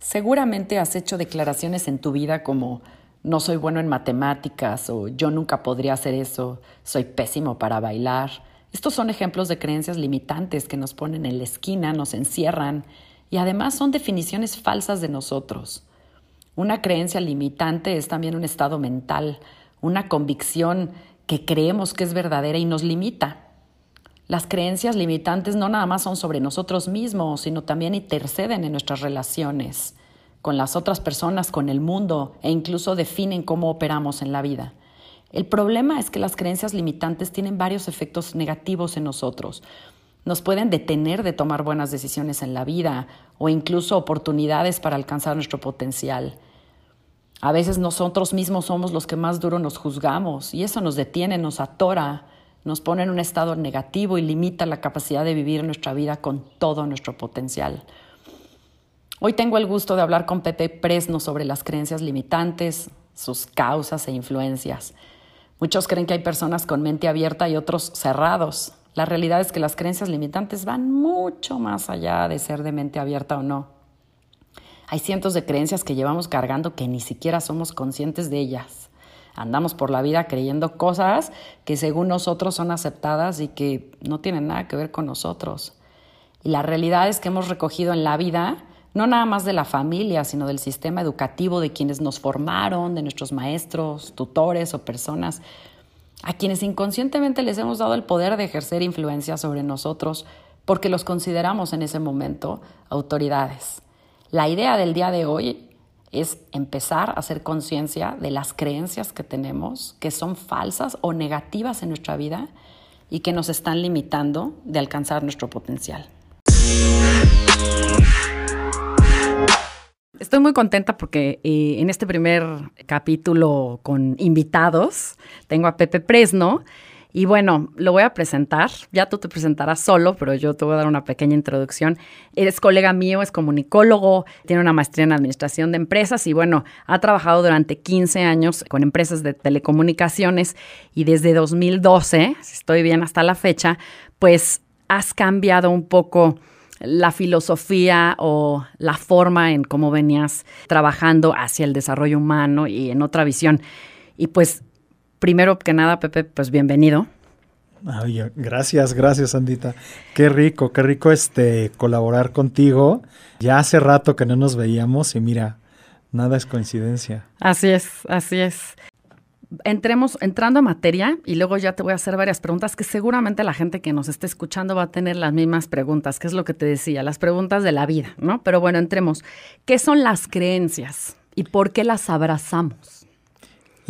Seguramente has hecho declaraciones en tu vida como no soy bueno en matemáticas o yo nunca podría hacer eso, soy pésimo para bailar. Estos son ejemplos de creencias limitantes que nos ponen en la esquina, nos encierran y además son definiciones falsas de nosotros. Una creencia limitante es también un estado mental, una convicción que creemos que es verdadera y nos limita. Las creencias limitantes no nada más son sobre nosotros mismos, sino también interceden en nuestras relaciones con las otras personas, con el mundo e incluso definen cómo operamos en la vida. El problema es que las creencias limitantes tienen varios efectos negativos en nosotros. Nos pueden detener de tomar buenas decisiones en la vida o incluso oportunidades para alcanzar nuestro potencial. A veces nosotros mismos somos los que más duro nos juzgamos y eso nos detiene, nos atora nos pone en un estado negativo y limita la capacidad de vivir nuestra vida con todo nuestro potencial. Hoy tengo el gusto de hablar con Pepe Presno sobre las creencias limitantes, sus causas e influencias. Muchos creen que hay personas con mente abierta y otros cerrados. La realidad es que las creencias limitantes van mucho más allá de ser de mente abierta o no. Hay cientos de creencias que llevamos cargando que ni siquiera somos conscientes de ellas. Andamos por la vida creyendo cosas que según nosotros son aceptadas y que no tienen nada que ver con nosotros. Y la realidad es que hemos recogido en la vida, no nada más de la familia, sino del sistema educativo, de quienes nos formaron, de nuestros maestros, tutores o personas, a quienes inconscientemente les hemos dado el poder de ejercer influencia sobre nosotros porque los consideramos en ese momento autoridades. La idea del día de hoy es empezar a hacer conciencia de las creencias que tenemos, que son falsas o negativas en nuestra vida y que nos están limitando de alcanzar nuestro potencial. Estoy muy contenta porque eh, en este primer capítulo con invitados tengo a Pepe Presno, y bueno, lo voy a presentar. Ya tú te presentarás solo, pero yo te voy a dar una pequeña introducción. Es colega mío, es comunicólogo, tiene una maestría en administración de empresas y bueno, ha trabajado durante 15 años con empresas de telecomunicaciones y desde 2012, si estoy bien hasta la fecha, pues has cambiado un poco la filosofía o la forma en cómo venías trabajando hacia el desarrollo humano y en otra visión. Y pues primero que nada, Pepe, pues bienvenido. gracias, gracias, Andita. Qué rico, qué rico este colaborar contigo. Ya hace rato que no nos veíamos y mira, nada es coincidencia. Así es, así es. Entremos, entrando a materia, y luego ya te voy a hacer varias preguntas que seguramente la gente que nos esté escuchando va a tener las mismas preguntas, que es lo que te decía, las preguntas de la vida, ¿no? Pero bueno, entremos. ¿Qué son las creencias y por qué las abrazamos?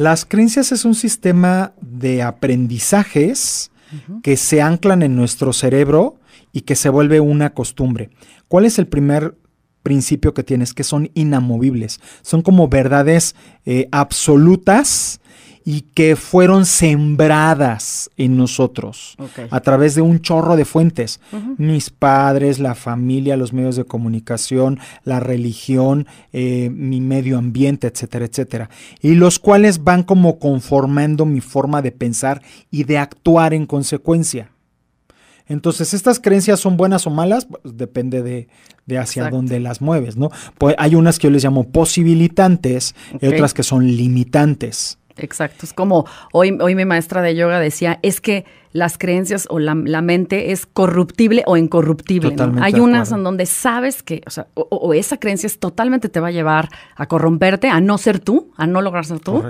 Las creencias es un sistema de aprendizajes que se anclan en nuestro cerebro y que se vuelve una costumbre. ¿Cuál es el primer principio que tienes? Que son inamovibles. Son como verdades eh, absolutas y que fueron sembradas en nosotros a través de un chorro de fuentes. Mis padres, la familia, los medios de comunicación, la religión, eh, mi medio ambiente, etcétera, etcétera. Y los cuales van como conformando mi forma de pensar y de actuar en consecuencia. Entonces, ¿estas creencias son buenas o malas? Pues, depende de, hacia dónde las mueves, ¿no? Pues hay unas que yo les llamo posibilitantes y otras que son limitantes. Exacto. Es como hoy, hoy mi maestra de yoga decía, es que las creencias o la, mente es corruptible o incorruptible. Hay unas en donde sabes que, o, sea, o, esa creencia totalmente te va a llevar a corromperte, a no ser tú, a no lograr ser tú.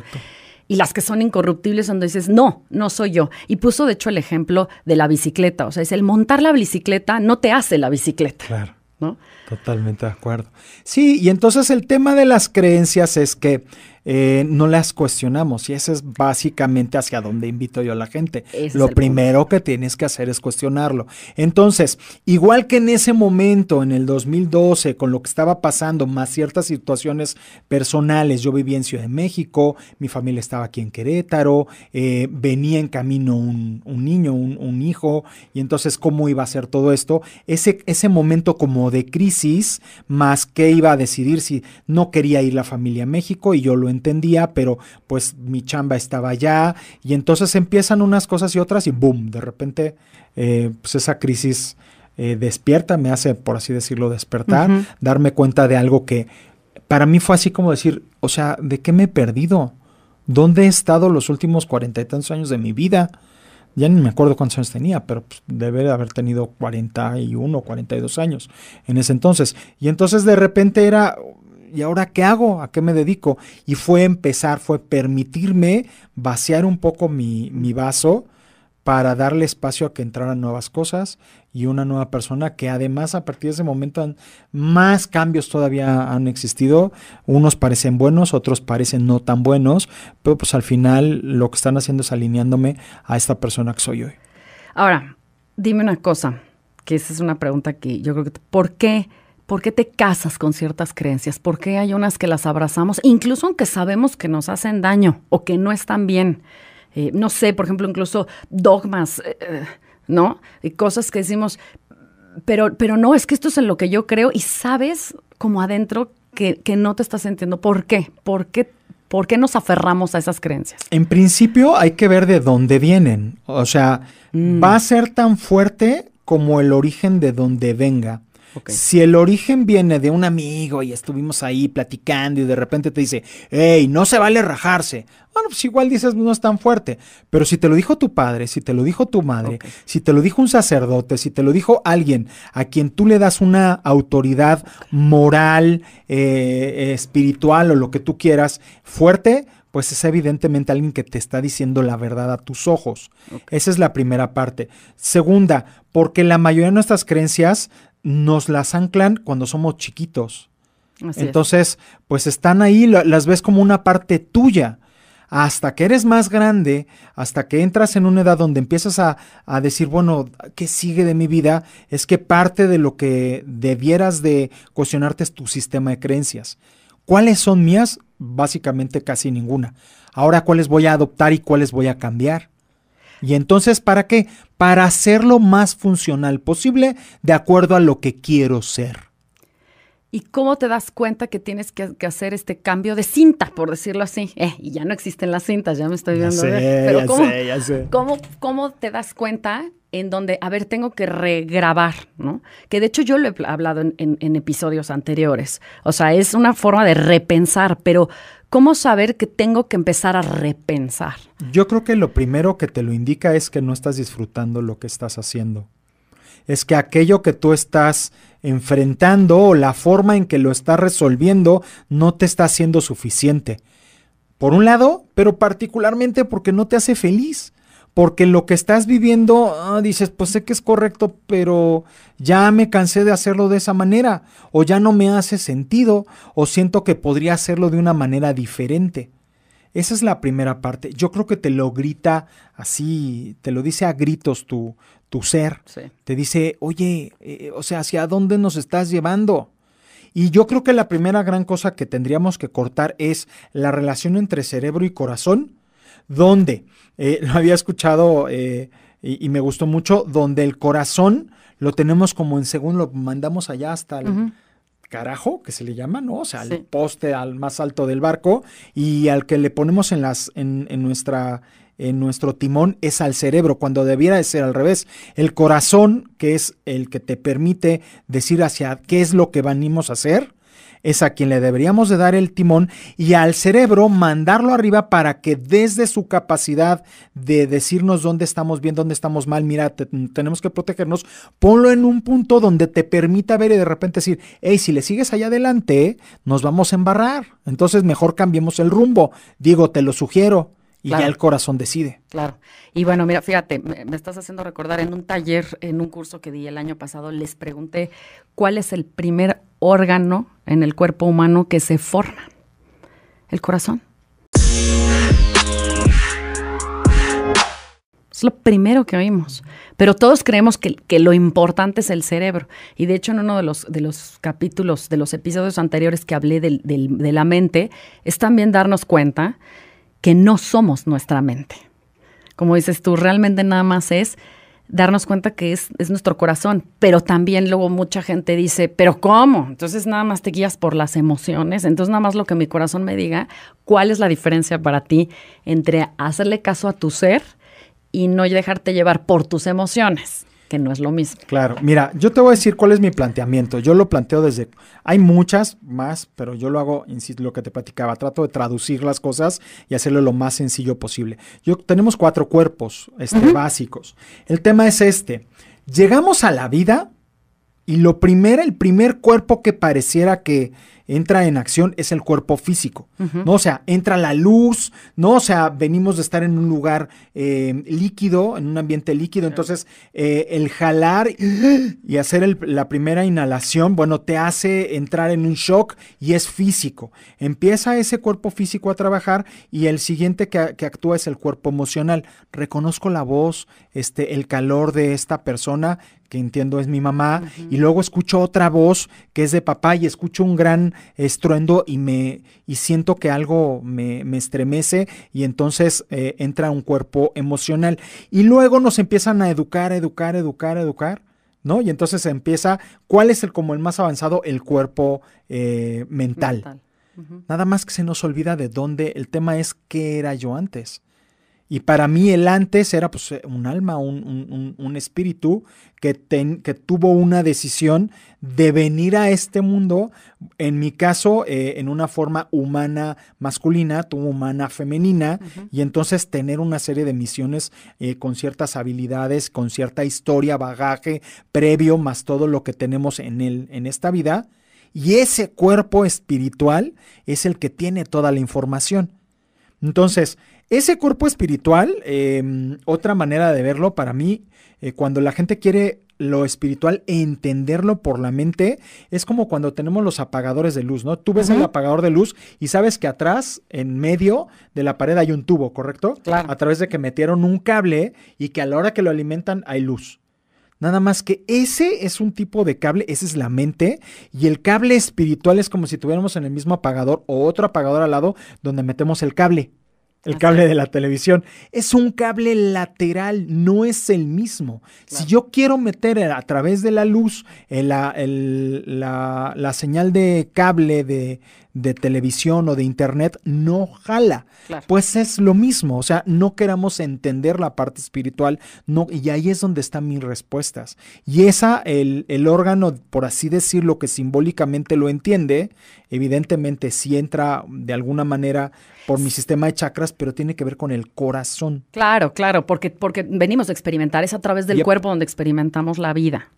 Y las que son incorruptibles donde dices, no, no soy yo. Y puso de hecho el ejemplo de la bicicleta. O sea, es el montar la bicicleta no te hace la bicicleta. Claro. ¿no? Totalmente de acuerdo. Sí, y entonces el tema de las creencias es que eh, no las cuestionamos y eso es básicamente hacia donde invito yo a la gente. Ese Lo primero que tienes que hacer es cuestionarlo. Entonces, igual que en ese momento, en el 2012, con lo que estaba pasando, más ciertas situaciones personales, yo vivía en Ciudad de México, mi familia estaba aquí en Querétaro, eh, venía en camino un, un niño, un, un hijo, y entonces cómo iba a ser todo esto, ese, ese momento como de crisis, más que iba a decidir si no quería ir la familia a México y yo lo entendía, pero pues mi chamba estaba allá y entonces empiezan unas cosas y otras y boom, de repente eh, pues esa crisis eh, despierta, me hace, por así decirlo, despertar, darme cuenta de algo que para mí fue así como decir, o sea, ¿de qué me he perdido? ¿Dónde he estado los últimos cuarenta y tantos años de mi vida? Ya ni me acuerdo cuántos años tenía, pero pues, debe de haber tenido 41, 42 años en ese entonces. Y entonces de repente era, ¿y ahora qué hago? ¿A qué me dedico? Y fue empezar, fue permitirme vaciar un poco mi, mi vaso para darle espacio a que entraran nuevas cosas y una nueva persona que además a partir de ese momento más cambios todavía han existido. Unos parecen buenos, otros parecen no tan buenos, pero pues al final lo que están haciendo es alineándome a esta persona que soy hoy. Ahora, dime una cosa, que esa es una pregunta que yo creo que, ¿por qué? ¿Por qué te casas con ciertas creencias? ¿Por qué hay unas que las abrazamos, incluso aunque sabemos que nos hacen daño o que no están bien? Eh, no sé, por ejemplo, incluso dogmas, eh, eh, ¿no? Y cosas que decimos, pero, pero no, es que esto es en lo que yo creo y sabes como adentro que, que no te estás sintiendo. ¿Por qué? ¿Por qué? ¿Por qué nos aferramos a esas creencias? En principio hay que ver de dónde vienen. O sea, Mm. va a ser tan fuerte como el origen de donde venga. Si el origen viene de un amigo y estuvimos ahí platicando y de repente te dice, hey, no se vale rajarse. Bueno, pues igual dices, no es tan fuerte. Pero si te lo dijo tu padre, si te lo dijo tu madre, si te lo dijo un sacerdote, si te lo dijo alguien a quien tú le das una autoridad moral, eh, espiritual o lo que tú quieras, fuerte, pues es evidentemente alguien que te está diciendo la verdad a tus ojos. Esa es la primera parte. Segunda, porque la mayoría de nuestras creencias nos las anclan cuando somos chiquitos. Así es. Entonces, pues están ahí, la- las ves como una parte tuya. Hasta que eres más grande, hasta que entras en una edad donde empiezas a, a decir, bueno, ¿qué sigue de mi vida? Es que parte de lo que debieras de cuestionarte es tu sistema de creencias. ¿Cuáles son mías? Básicamente casi ninguna. Ahora, ¿cuáles voy a adoptar y cuáles voy a cambiar? Y entonces, ¿para qué? Para hacerlo más funcional posible de acuerdo a lo que quiero ser. ¿Y cómo te das cuenta que tienes que, que hacer este cambio de cinta, por decirlo así? Eh, y ya no existen las cintas, ya me estoy Ya viendo. sé, ver. Pero ya ¿cómo, sé, ya sé. ¿cómo, cómo te das cuenta en donde, a ver, tengo que regrabar, ¿no? Que de hecho yo lo he hablado en, en- en episodios anteriores. O sea, es una forma de repensar, pero ¿cómo saber que tengo que empezar a repensar? Yo creo que lo primero que te lo indica es que no estás disfrutando lo que estás haciendo. Es que aquello que tú estás enfrentando o la forma en que lo estás resolviendo no te está haciendo suficiente. Por un lado, pero particularmente porque no te hace feliz. Porque lo que estás viviendo, ah, dices, pues sé que es correcto, pero ya me cansé de hacerlo de esa manera, o ya no me hace sentido, o siento que podría hacerlo de una manera diferente. Esa es la primera parte. Yo creo que te lo grita así, te lo dice a gritos tu, tu ser. Sí. Te dice, oye, eh, o sea, ¿hacia dónde nos estás llevando? Y yo creo que la primera gran cosa que tendríamos que cortar es la relación entre cerebro y corazón, donde, eh, lo había escuchado eh, y, y me gustó mucho, donde el corazón lo tenemos como en segundo, lo mandamos allá hasta el, carajo, que se le llama, ¿no? O sea, Sí. al poste al más alto del barco y al que le ponemos en las en, en nuestra en nuestro timón es al cerebro, cuando debiera de ser al revés. El corazón, que es el que te permite decir hacia qué es lo que venimos a hacer, es a quien le deberíamos de dar el timón y al cerebro mandarlo arriba para que desde su capacidad de decirnos dónde estamos bien, dónde estamos mal, mira, te- tenemos que protegernos, ponlo en un punto donde te permita ver y de repente decir, hey, si le sigues allá adelante, nos vamos a embarrar. Entonces mejor cambiemos el rumbo. Digo, te lo sugiero. Y Claro. ya el corazón decide. Claro. Y bueno, mira, fíjate, me, me estás haciendo recordar en un taller, en un curso que di el año pasado, les pregunté cuál es el primer órgano en el cuerpo humano que se forma, el corazón. Es lo primero que oímos. Pero todos creemos que, que, lo importante es el cerebro. Y de hecho, en uno de los, de los capítulos, de los episodios anteriores que hablé de la mente, es también darnos cuenta que no somos nuestra mente. Como dices tú, realmente nada más es darnos cuenta que es, es, nuestro corazón, pero también luego mucha gente dice, pero ¿cómo? Entonces nada más te guías por las emociones, entonces nada más lo que mi corazón me diga, ¿cuál es la diferencia para ti entre hacerle caso a tu ser y no dejarte llevar por tus emociones? Que no es lo mismo. Claro, mira, yo te voy a decir cuál es mi planteamiento. Yo lo planteo desde, hay muchas más, pero yo lo hago, insisto, lo que te platicaba, trato de traducir las cosas y hacerlo lo más sencillo posible. Yo tenemos cuatro cuerpos este, básicos. El tema es este, llegamos a la vida y lo primero, el primer cuerpo que pareciera que entra en acción es el cuerpo físico, ¿no? O sea, entra la luz, ¿no? O sea, venimos de estar en un lugar eh, líquido, en un ambiente líquido, entonces eh, el jalar y hacer la primera inhalación, bueno, te hace entrar en un shock y es físico. Empieza ese cuerpo físico a trabajar y el siguiente que, que actúa es el cuerpo emocional. Reconozco la voz, este, el calor de esta persona que entiendo es mi mamá, y luego escucho otra voz que es de papá y escucho un gran estruendo y me y siento que algo me, estremece y entonces eh, entra un cuerpo emocional. Y luego nos empiezan a educar, educar, educar, educar. ¿No? Y entonces empieza, ¿cuál es el como el más avanzado? El cuerpo eh, mental. Nada más que se nos olvida de dónde, el tema es qué era yo antes. Y para mí el antes era pues, eh, un alma, un, espíritu que, que, tuvo una decisión de venir a este mundo, en mi caso, eh, en una forma humana masculina, tuvo humana femenina, y entonces tener una serie de misiones eh, con ciertas habilidades, con cierta historia, bagaje previo, más todo lo que tenemos en, el, en esta vida. Y ese cuerpo espiritual es el que tiene toda la información. Entonces, ese cuerpo espiritual, em, otra manera de verlo para mí, eh, cuando la gente quiere lo espiritual entenderlo por la mente, es como cuando tenemos los apagadores de luz, ¿no? Tú ves el apagador de luz y sabes que atrás, en medio de la pared, hay un tubo, ¿correcto? Claro. A través de que metieron un cable y que a la hora que lo alimentan hay luz. Nada más que ese es un tipo de cable, esa es la mente, y el cable espiritual es como si tuviéramos en el mismo apagador o otro apagador al lado donde metemos el cable el cable de la televisión. Es un cable lateral, no es el mismo. Si yo quiero meter a través de la luz eh, la, la, señal de cable de, de televisión o de internet no jala. Pues es lo mismo, o sea, no queramos entender la parte espiritual, no, y ahí es donde están mis respuestas. Y esa, el, el órgano, por así decirlo, que simbólicamente lo entiende, evidentemente sí entra de alguna manera por mi sistema de chakras, pero tiene que ver con el corazón. Claro, claro, porque, porque venimos a experimentar, es a través del cuerpo donde experimentamos la vida.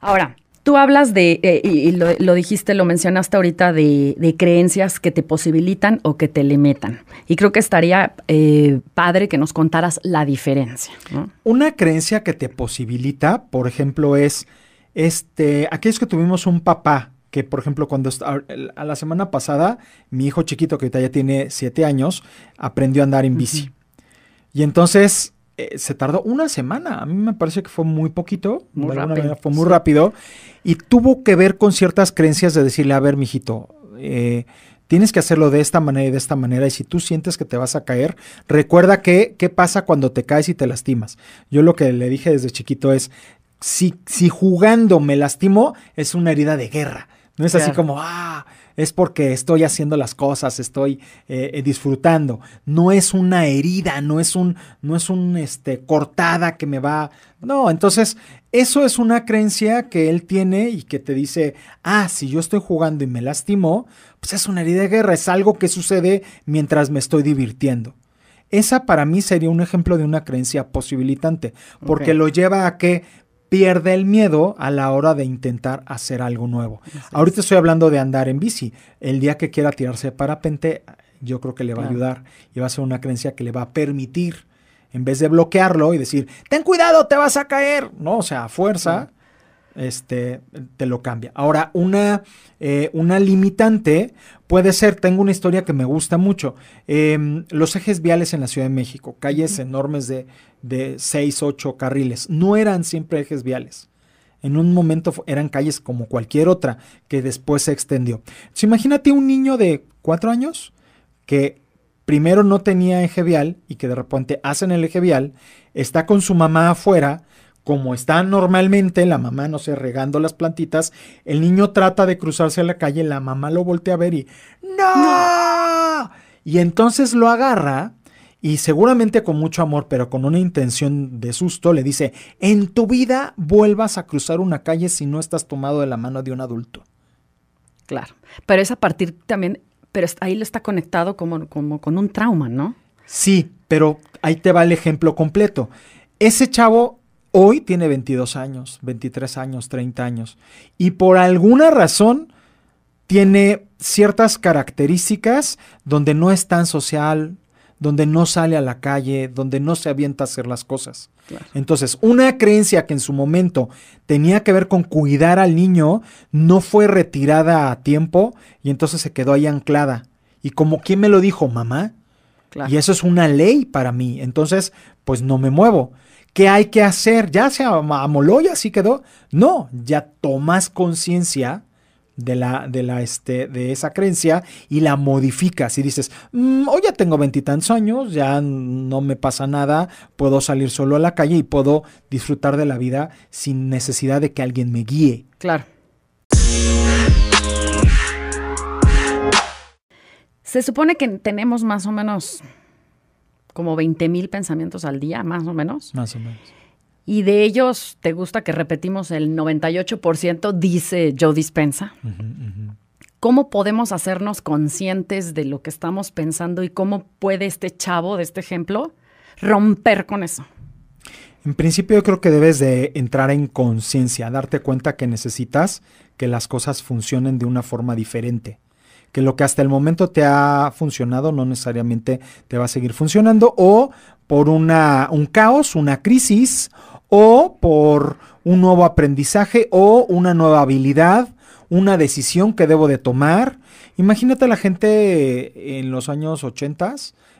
Ahora, Tú hablas de, eh, y lo, dijiste, lo mencionaste ahorita, de, creencias que te posibilitan o que te limitan. Y creo que estaría eh, padre que nos contaras la diferencia. Una creencia que te posibilita, por ejemplo, es este, aquellos que tuvimos un papá que, por ejemplo, cuando a la semana pasada, mi hijo chiquito, que ya tiene siete años, aprendió a andar en bici. Y entonces eh, se tardó una semana. A mí me parece que fue muy poquito. Muy rápido. fue muy rápido. Y tuvo que ver con ciertas creencias de decirle, a ver, mijito, eh, tienes que hacerlo de esta manera y de esta manera. Y si tú sientes que te vas a caer, recuerda que qué pasa cuando te caes y te lastimas. Yo lo que le dije desde chiquito es, si, si jugando me lastimo, es una herida de guerra. No es así como, ah, es porque estoy haciendo las cosas, estoy eh, eh, disfrutando. No es una herida, no es un, no es un este, cortada que me va. No, entonces, eso es una creencia que él tiene y que te dice, ah, si yo estoy jugando y me lastimo, pues es una herida de guerra, es algo que sucede mientras me estoy divirtiendo. Esa para mí sería un ejemplo de una creencia posibilitante, porque lo lleva a que pierde el miedo a la hora de intentar hacer algo nuevo. Ahorita estoy hablando de andar en bici. El día que quiera tirarse de parapente, yo creo que le va a ayudar y va a ser una creencia que le va a permitir, en vez de bloquearlo y decir, ten cuidado, te vas a caer, no, o sea, fuerza, este, te lo cambia. Ahora, una, eh, una limitante puede ser, tengo una historia que me gusta mucho, em, los ejes viales en la Ciudad de México, calles enormes de, de 6, 8 carriles, no eran siempre ejes viales. En un momento eran calles como cualquier otra que después se extendió. imagínate un niño de 4 años que primero no tenía eje vial y que de repente hacen el eje vial, está con su mamá afuera, como está normalmente, la mamá, no sé, regando las plantitas, el niño trata de cruzarse a la calle, la mamá lo voltea a ver y ¡No! Y entonces lo agarra y seguramente con mucho amor, pero con una intención de susto, le dice, en tu vida vuelvas a cruzar una calle si no estás tomado de la mano de un adulto. Claro, pero es a partir también, pero ahí lo está conectado como, como con un trauma, ¿no? Sí, pero ahí te va el ejemplo completo. Ese chavo Hoy tiene 22 años, 23 años, 30 años. Y por alguna razón tiene ciertas características donde no es tan social, donde no sale a la calle, donde no se avienta a hacer las cosas. Entonces, una creencia que en su momento tenía que ver con cuidar al niño no fue retirada a tiempo y entonces se quedó ahí anclada. Y como quien me lo dijo, mamá. Y eso es una ley para mí. Entonces, pues no me muevo. ¿Qué hay que hacer? ¿Ya se amoló y así quedó? No, ya tomas conciencia de, la, de, la, este, de esa creencia y la modificas y dices, mm, hoy ya tengo veintitantos años, ya no me pasa nada, puedo salir solo a la calle y puedo disfrutar de la vida sin necesidad de que alguien me guíe. Claro. Se supone que tenemos más o menos como 20 mil pensamientos al día, más o menos. Más o menos. Y de ellos, ¿te gusta que repetimos el 98%? Dice Joe Dispensa. ¿Cómo podemos hacernos conscientes de lo que estamos pensando y cómo puede este chavo de este ejemplo romper con eso? En principio yo creo que debes de entrar en conciencia, darte cuenta que necesitas que las cosas funcionen de una forma diferente que lo que hasta el momento te ha funcionado no necesariamente te va a seguir funcionando o por una, un caos, una crisis o por un nuevo aprendizaje o una nueva habilidad, una decisión que debo de tomar. Imagínate la gente en los años 80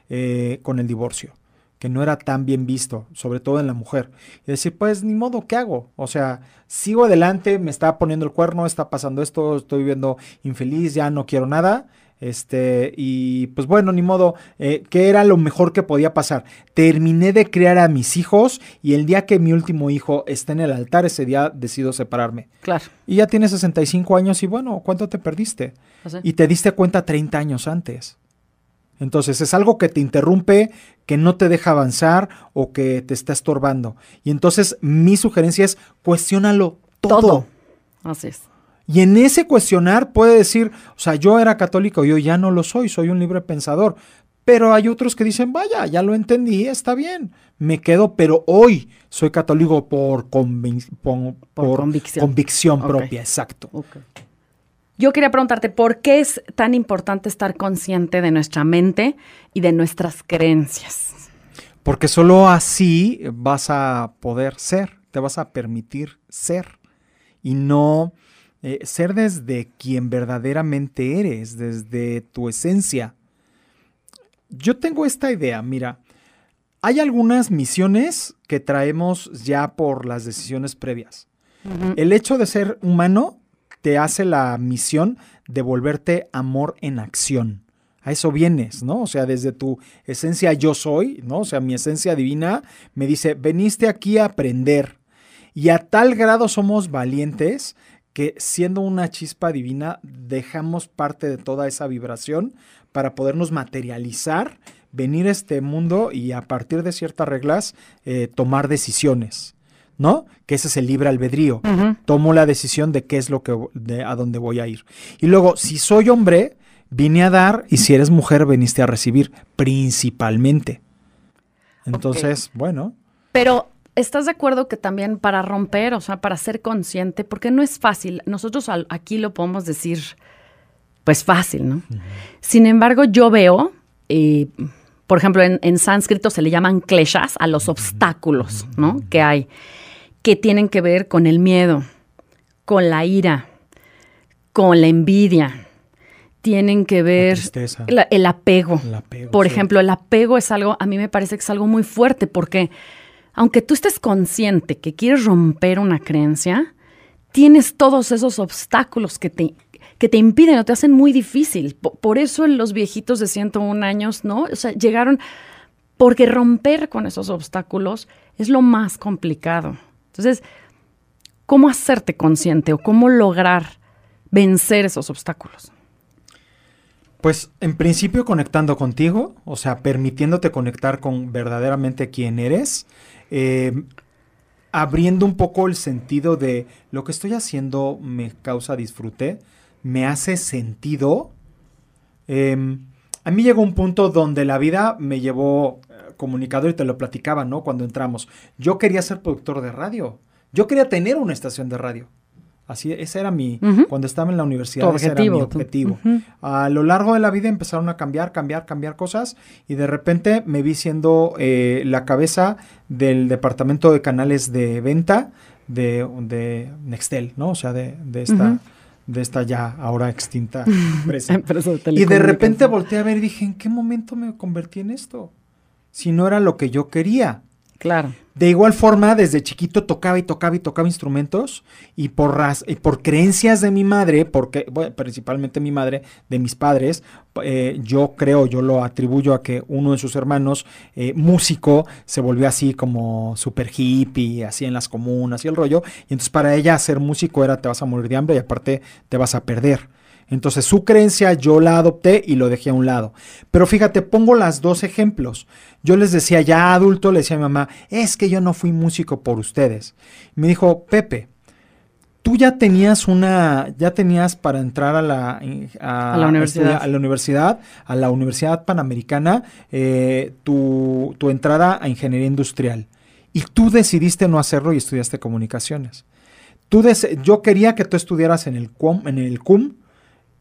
eh, con el divorcio que no era tan bien visto, sobre todo en la mujer. Y decir, pues ni modo, ¿qué hago? O sea, sigo adelante, me está poniendo el cuerno, está pasando esto, estoy viviendo infeliz, ya no quiero nada. Este, y pues bueno, ni modo, eh, ¿qué era lo mejor que podía pasar? Terminé de criar a mis hijos y el día que mi último hijo está en el altar, ese día decido separarme. Claro. Y ya tiene 65 años y bueno, ¿cuánto te perdiste? Y te diste cuenta 30 años antes. Entonces es algo que te interrumpe, que no te deja avanzar o que te está estorbando. Y entonces mi sugerencia es cuestiónalo todo. todo. Así es. Y en ese cuestionar puede decir, o sea, yo era católico, yo ya no lo soy, soy un libre pensador. Pero hay otros que dicen, vaya, ya lo entendí, está bien, me quedo, pero hoy soy católico por, convicción. propia, exacto. Yo quería preguntarte, ¿por qué es tan importante estar consciente de nuestra mente y de nuestras creencias? Porque solo así vas a poder ser, te vas a permitir ser y no eh, ser desde quien verdaderamente eres, desde tu esencia. Yo tengo esta idea, mira, hay algunas misiones que traemos ya por las decisiones previas. El hecho de ser humano te hace la misión de volverte amor en acción. A eso vienes, ¿no? O sea, desde tu esencia yo soy, ¿no? O sea, mi esencia divina me dice, veniste aquí a aprender. Y a tal grado somos valientes que siendo una chispa divina dejamos parte de toda esa vibración para podernos materializar, venir a este mundo y a partir de ciertas reglas eh, tomar decisiones. ¿No? Que ese es el libre albedrío. Tomo la decisión de qué es lo que, de a dónde voy a ir. Y luego, si soy hombre, vine a dar y si eres mujer, veniste a recibir, principalmente. Entonces, bueno. Pero, ¿estás de acuerdo que también para romper, o sea, para ser consciente, porque no es fácil, nosotros aquí lo podemos decir, pues fácil, ¿no? Sin embargo, yo veo, eh, por ejemplo, en, en, sánscrito se le llaman kleshas a los obstáculos, ¿no? Que hay que tienen que ver con el miedo, con la ira, con la envidia, tienen que ver el, apego. Por ejemplo, el apego es algo, a mí me parece que es algo muy fuerte porque aunque tú estés consciente que quieres romper una creencia, tienes todos esos obstáculos que te, que te impiden o te hacen muy difícil. Por, eso los viejitos de 101 años, ¿no? O sea, llegaron porque romper con esos obstáculos es lo más complicado. Entonces, ¿cómo hacerte consciente o cómo lograr vencer esos obstáculos? Pues en principio conectando contigo, o sea, permitiéndote conectar con verdaderamente quién eres, eh, abriendo un poco el sentido de lo que estoy haciendo me causa disfrute, me hace sentido. Em, a mí llegó un punto donde la vida me llevó comunicador y te lo platicaba, ¿no? Cuando entramos. Yo quería ser productor de radio. Yo quería tener una estación de radio. Así, ese era mi, cuando estaba en la universidad, ese era mi objetivo. A lo largo de la vida empezaron a cambiar, cambiar, cambiar cosas y de repente me vi siendo eh, la cabeza del departamento de canales de venta de, de Nextel, ¿no? O sea, de, de esta... de esta ya ahora extinta empresa. y de repente volteé a ver y dije, ¿en qué momento me convertí en esto? Si no era lo que yo quería. Claro. De igual forma, desde chiquito tocaba y tocaba y tocaba instrumentos y por, y por creencias de mi madre, porque principalmente mi madre, de mis padres, eh, yo creo, yo lo atribuyo a que uno de sus hermanos, eh, músico, se volvió así como super hippie, así en las comunas y el rollo. Y entonces para ella ser músico era te vas a morir de hambre y aparte te vas a perder. Entonces su creencia yo la adopté y lo dejé a un lado. Pero fíjate, pongo las dos ejemplos. Yo les decía ya adulto, le decía a mi mamá, es que yo no fui músico por ustedes. me dijo, Pepe, tú ya tenías una, ya tenías para entrar a la, a, la universidad. a la universidad, a la Universidad Panamericana, eh, tu, tu entrada a ingeniería industrial. Y tú decidiste no hacerlo y estudiaste comunicaciones. Tú yo quería que tú estudiaras en el, en el CUM,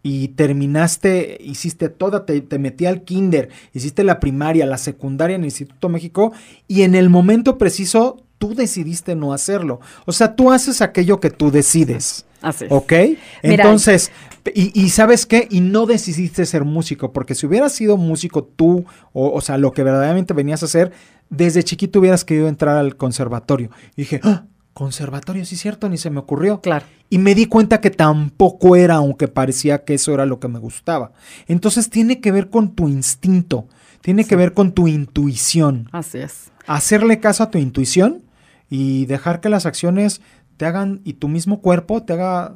y terminaste, hiciste toda, te, metí al kinder, hiciste la primaria, la secundaria en el Instituto México y en el momento preciso tú decidiste no hacerlo. O sea, tú haces aquello que tú decides. Así ¿Ok? Entonces, y, sabes qué, y no decidiste ser músico, porque si hubieras sido músico tú, o, o sea, lo que verdaderamente venías a hacer, desde chiquito hubieras querido entrar al conservatorio. Y dije, ¡Ah! Conservatorio, sí es cierto, ni se me ocurrió. Claro. Y me di cuenta que tampoco era, aunque parecía que eso era lo que me gustaba. Entonces tiene que ver con tu instinto, tiene que ver con tu intuición. Así es. Hacerle caso a tu intuición y dejar que las acciones te hagan y tu mismo cuerpo te haga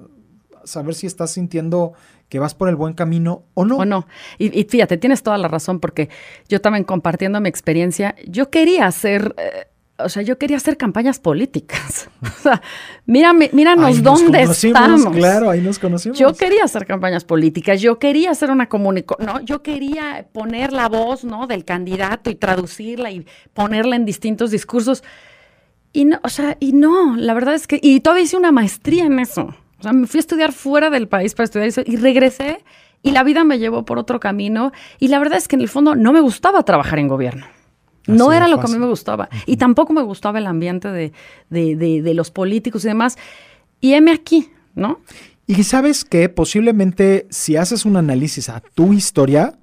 saber si estás sintiendo que vas por el buen camino o no. O no. Y, fíjate, tienes toda la razón porque yo también compartiendo mi experiencia, yo quería hacer... Eh, o sea, yo quería hacer campañas políticas. o sea, mírame, míranos dónde estamos. Claro, ahí nos conocimos. Yo quería hacer campañas políticas, yo quería hacer una comunicación, no, yo quería poner la voz, ¿no? Del candidato y traducirla y ponerla en distintos discursos. Y no, o sea, y no, la verdad es que, y todavía hice una maestría en eso. O sea, me fui a estudiar fuera del país para estudiar eso y regresé y la vida me llevó por otro camino. Y la verdad es que en el fondo no me gustaba trabajar en gobierno. No era lo que a mí me gustaba. Y tampoco me gustaba el ambiente de, de, los políticos y demás. Y heme aquí, ¿no? Y sabes que posiblemente si haces un análisis a tu historia,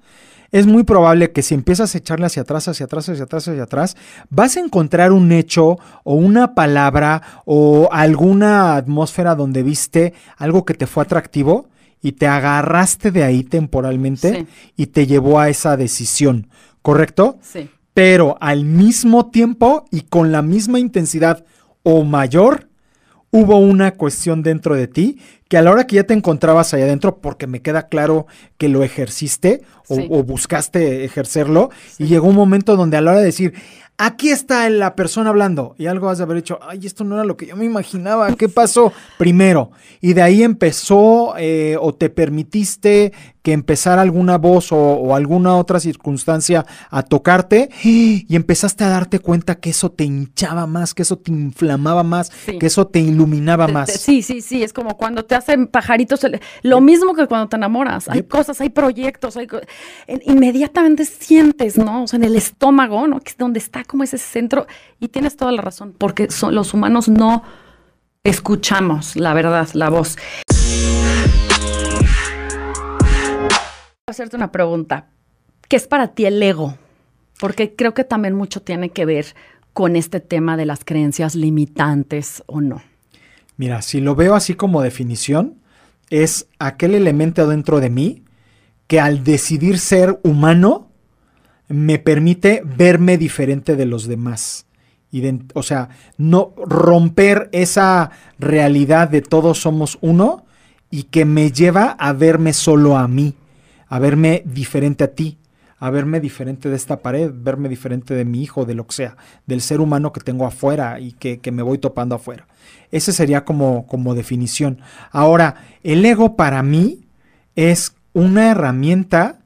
es muy probable que si empiezas a echarle hacia atrás, hacia atrás, hacia atrás, hacia atrás, vas a encontrar un hecho o una palabra o alguna atmósfera donde viste algo que te fue atractivo y te agarraste de ahí temporalmente y te llevó a esa decisión, ¿correcto? Sí pero al mismo tiempo y con la misma intensidad o mayor, hubo una cuestión dentro de ti que a la hora que ya te encontrabas allá adentro, porque me queda claro que lo ejerciste o, buscaste ejercerlo, y llegó un momento donde a la hora de decir, aquí está la persona hablando, y algo has de haber dicho, ay, esto no era lo que yo me imaginaba, ¿qué pasó? Primero, y de ahí empezó eh, o te permitiste que empezara alguna voz o, alguna otra circunstancia a tocarte y empezaste a darte cuenta que eso te hinchaba más, que eso te inflamaba más, que eso te iluminaba más. Sí, sí, sí, es como cuando te hacen pajaritos, lo mismo que cuando te enamoras, hay cosas, hay proyectos, hay inmediatamente sientes, ¿no? O sea, en el estómago, ¿no? Que es donde está como ese centro y tienes toda la razón, porque son, los humanos no escuchamos, la verdad, la voz. Hacerte una pregunta. ¿Qué es para ti el ego? Porque creo que también mucho tiene que ver con este tema de las creencias limitantes o no. Mira, si lo veo así como definición, es aquel elemento dentro de mí que al decidir ser humano me permite verme diferente de los demás. o sea, no romper esa realidad de todos somos uno y que me lleva a verme solo a mí, a verme diferente a ti, a verme diferente de esta pared, verme diferente de mi hijo, de lo que sea, del ser humano que tengo afuera y que, que me voy topando afuera. Ese sería como, como definición. Ahora, el ego para mí es una herramienta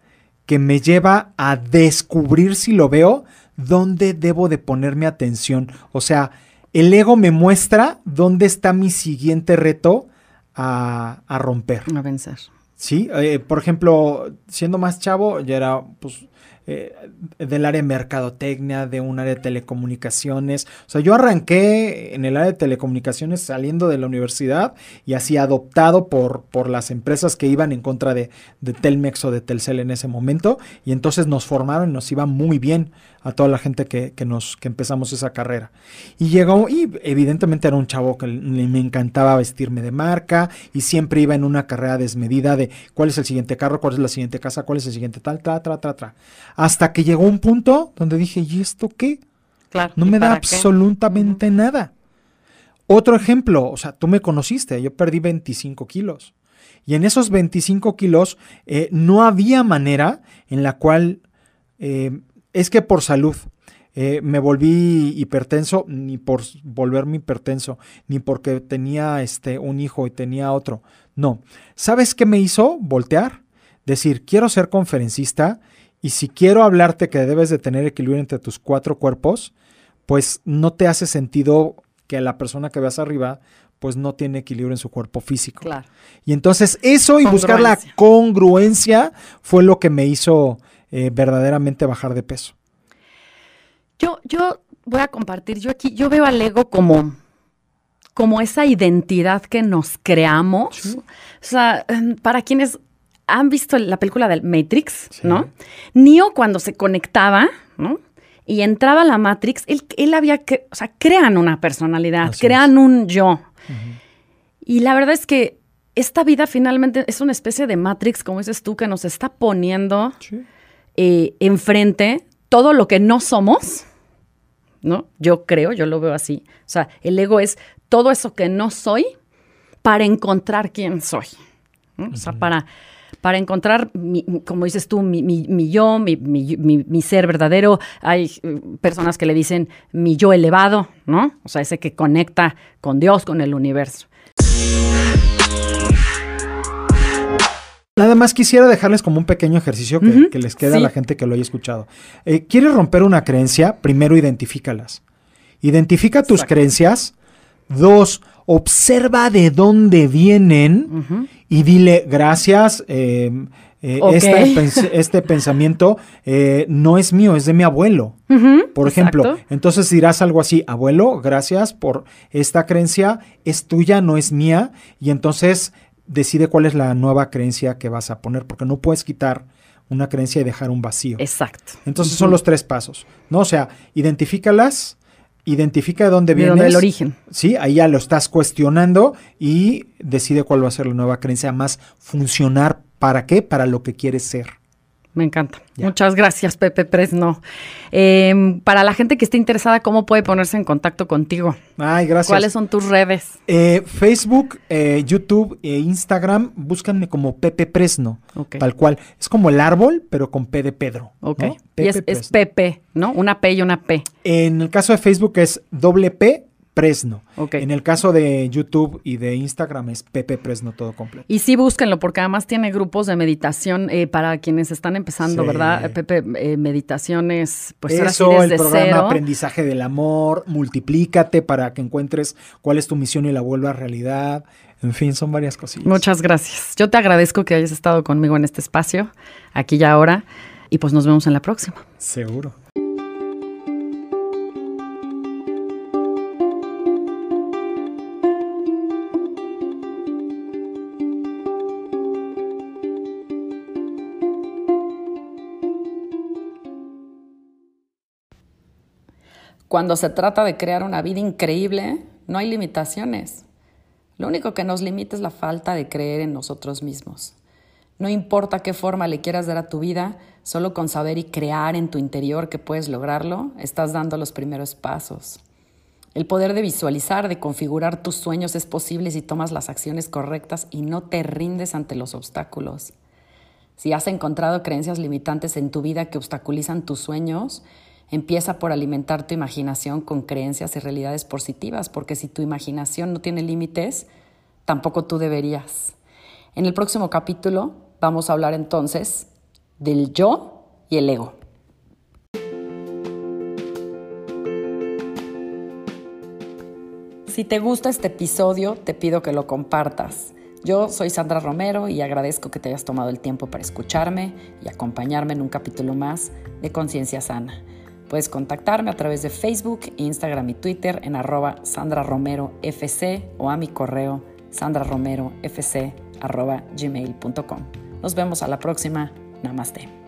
que me lleva a descubrir si lo veo, dónde debo de ponerme atención. O sea, el ego me muestra dónde está mi siguiente reto a, a romper. A vencer. Sí, eh, por ejemplo, siendo más chavo, ya era pues eh, del área de mercadotecnia, de un área de telecomunicaciones. O sea, yo arranqué en el área de telecomunicaciones saliendo de la universidad y así adoptado por, por las empresas que iban en contra de, de Telmex o de Telcel en ese momento. Y entonces nos formaron y nos iba muy bien a toda la gente que, nos, que empezamos esa carrera. Y llegó, y evidentemente era un chavo que me encantaba vestirme de marca y siempre iba en una carrera desmedida de cuál es el siguiente carro, cuál es la siguiente casa, cuál es el siguiente tal, tra, tra, tra, tra. Hasta que llegó un punto donde dije, ¿y esto qué? Claro, no me da absolutamente nada. Otro ejemplo, o sea, tú me conociste, yo perdí 25 kilos. Y en esos 25 kilos eh, no había manera en la cual eh, es que por salud eh, me volví hipertenso, ni por volverme hipertenso, ni porque tenía este, un hijo y tenía otro. No. ¿Sabes qué me hizo voltear? Decir, quiero ser conferencista y si quiero hablarte que debes de tener equilibrio entre tus cuatro cuerpos, pues no te hace sentido que la persona que veas arriba pues no tiene equilibrio en su cuerpo físico. Claro. Y entonces eso y buscar la congruencia fue lo que me hizo eh, verdaderamente bajar de peso. Yo, yo voy a compartir, yo aquí, yo veo al ego como, como esa identidad que nos creamos. O sea, para quienes han visto la película del Matrix, ¿no? Neo cuando se conectaba, ¿no? Y entraba a la Matrix, él, él había, que, o sea, crean una personalidad, crean un yo. Y la verdad es que esta vida finalmente es una especie de Matrix, como dices tú, que nos está poniendo eh, enfrente todo lo que no somos, ¿no? Yo creo, yo lo veo así. O sea, el ego es todo eso que no soy para encontrar quién soy. O sea, para, para encontrar, como dices tú, mi, mi, yo, mi, ser verdadero. Hay eh, personas que le dicen mi yo elevado, ¿no? O sea, ese que conecta con Dios, con el universo. Nada más quisiera dejarles como un pequeño ejercicio que, les queda a la gente que lo haya escuchado. Eh, ¿Quieres romper una creencia? Primero identifícalas. Identifica tus creencias. Dos, observa de dónde vienen y dile gracias. Em, eh, este, pensamiento eh, no es mío, es de mi abuelo. por ejemplo, entonces dirás algo así, abuelo, gracias por esta creencia, es tuya, no es mía, y entonces decide cuál es la nueva creencia que vas a poner, porque no puedes quitar una creencia y dejar un vacío. Exacto. Entonces son los tres pasos, ¿no? O sea, identifícalas, identifica de dónde viene. el origen. Sí, ahí ya lo estás cuestionando y decide cuál va a ser la nueva creencia más funcionar. ¿Para qué? Para lo que quieres ser. Me encanta. Muchas gracias, Pepe Presno. Em, para la gente que esté interesada, ¿cómo puede ponerse en contacto contigo? Ay, gracias. ¿Cuáles son tus redes? Eh, Facebook, eh, YouTube e Instagram, búscanme como Pepe Presno. Tal cual. Es como el árbol, pero con P de Pedro. Ok. y es, es, Pepe, ¿no? Una P y una P. En el caso de Facebook es doble P Presno. En el caso de YouTube y de Instagram es Pepe Presno todo completo. Y sí, búsquenlo, porque además tiene grupos de meditación eh, para quienes están empezando, ¿verdad? Pepe, eh, meditaciones, pues Eso, el programa Aprendizaje del Amor, multiplícate para que encuentres cuál es tu misión y la vuelvas a realidad. En fin, son varias cosillas. Muchas gracias. Yo te agradezco que hayas estado conmigo en este espacio, aquí y ahora, y pues nos vemos en la próxima. Seguro. Cuando se trata de crear una vida increíble, no hay limitaciones. Lo único que nos limita es la falta de creer en nosotros mismos. No importa qué forma le quieras dar a tu vida, solo con saber y crear en tu interior que puedes lograrlo, estás dando los primeros pasos. El poder de visualizar, de configurar tus sueños es posible si tomas las acciones correctas y no te rindes ante los obstáculos. Si has encontrado creencias limitantes en tu vida que obstaculizan tus sueños, empieza por alimentar tu imaginación con creencias y realidades positivas, porque si tu imaginación no tiene límites, tampoco tú deberías. En el próximo capítulo vamos a hablar entonces del yo y el ego. Si te gusta este episodio, te pido que lo compartas. Yo soy Sandra Romero y agradezco que te hayas tomado el tiempo para escucharme y acompañarme en un capítulo más de Conciencia Sana. Puedes contactarme a través de Facebook, Instagram y Twitter en arroba Sandra Romero FC o a mi correo sandraromerofc arroba. Nos vemos a la próxima. Namaste.